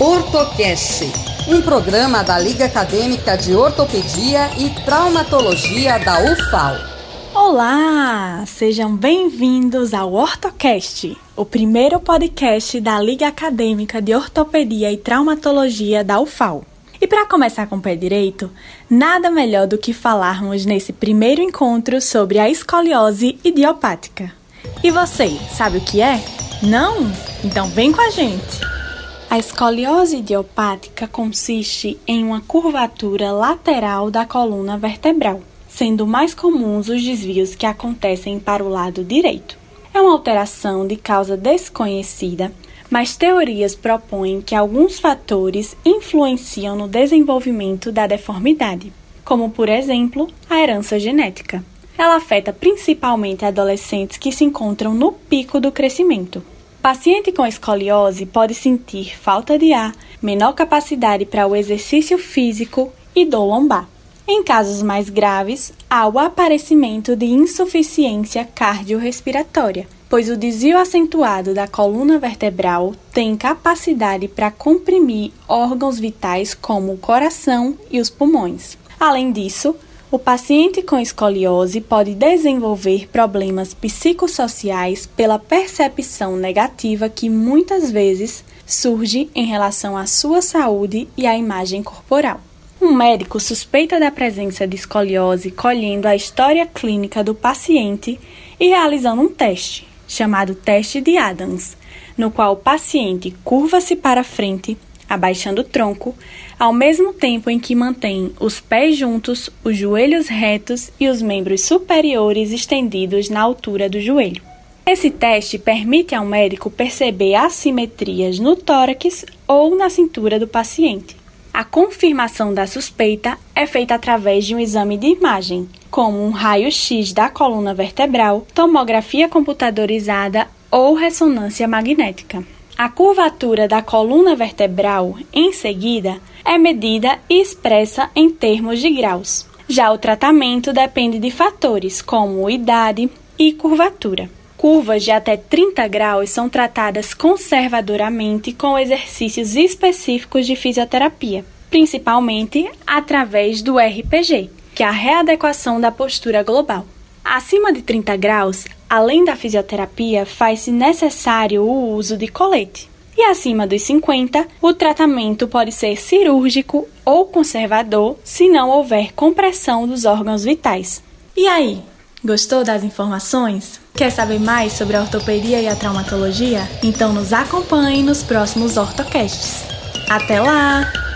Ortocast, um programa da Liga Acadêmica de Ortopedia e Traumatologia da UFAL. Olá, sejam bem-vindos ao Ortocast, o primeiro podcast da Liga Acadêmica de Ortopedia e Traumatologia da UFAL. E para começar com o pé direito, nada melhor do que falarmos nesse primeiro encontro sobre a escoliose idiopática. E você, sabe o que é? Não? Então vem com a gente! A escoliose idiopática consiste em uma curvatura lateral da coluna vertebral, sendo mais comuns os desvios que acontecem para o lado direito. É uma alteração de causa desconhecida, mas teorias propõem que alguns fatores influenciam no desenvolvimento da deformidade, como, por exemplo, a herança genética. Ela afeta principalmente adolescentes que se encontram no pico do crescimento, Paciente com escoliose pode sentir falta de ar, menor capacidade para o exercício físico e dor lombar. Em casos mais graves, há o aparecimento de insuficiência cardiorrespiratória, pois o desvio acentuado da coluna vertebral tem capacidade para comprimir órgãos vitais como o coração e os pulmões. Além disso, o paciente com escoliose pode desenvolver problemas psicossociais pela percepção negativa que muitas vezes surge em relação à sua saúde e à imagem corporal. Um médico suspeita da presença de escoliose colhendo a história clínica do paciente e realizando um teste, chamado teste de Adams, no qual o paciente curva-se para frente abaixando o tronco, ao mesmo tempo em que mantém os pés juntos, os joelhos retos e os membros superiores estendidos na altura do joelho. Esse teste permite ao médico perceber assimetrias no tórax ou na cintura do paciente. A confirmação da suspeita é feita através de um exame de imagem, como um raio-x da coluna vertebral, tomografia computadorizada ou ressonância magnética. A curvatura da coluna vertebral, em seguida, é medida e expressa em termos de graus. Já o tratamento depende de fatores como idade e curvatura. Curvas de até 30 graus são tratadas conservadoramente com exercícios específicos de fisioterapia, principalmente através do RPG, que é a readequação da postura global. Acima de 30 graus, além da fisioterapia, faz-se necessário o uso de colete. E acima dos 50, o tratamento pode ser cirúrgico ou conservador se não houver compressão dos órgãos vitais. E aí, gostou das informações? Quer saber mais sobre a ortopedia e a traumatologia? Então nos acompanhe nos próximos ortocasts. Até lá!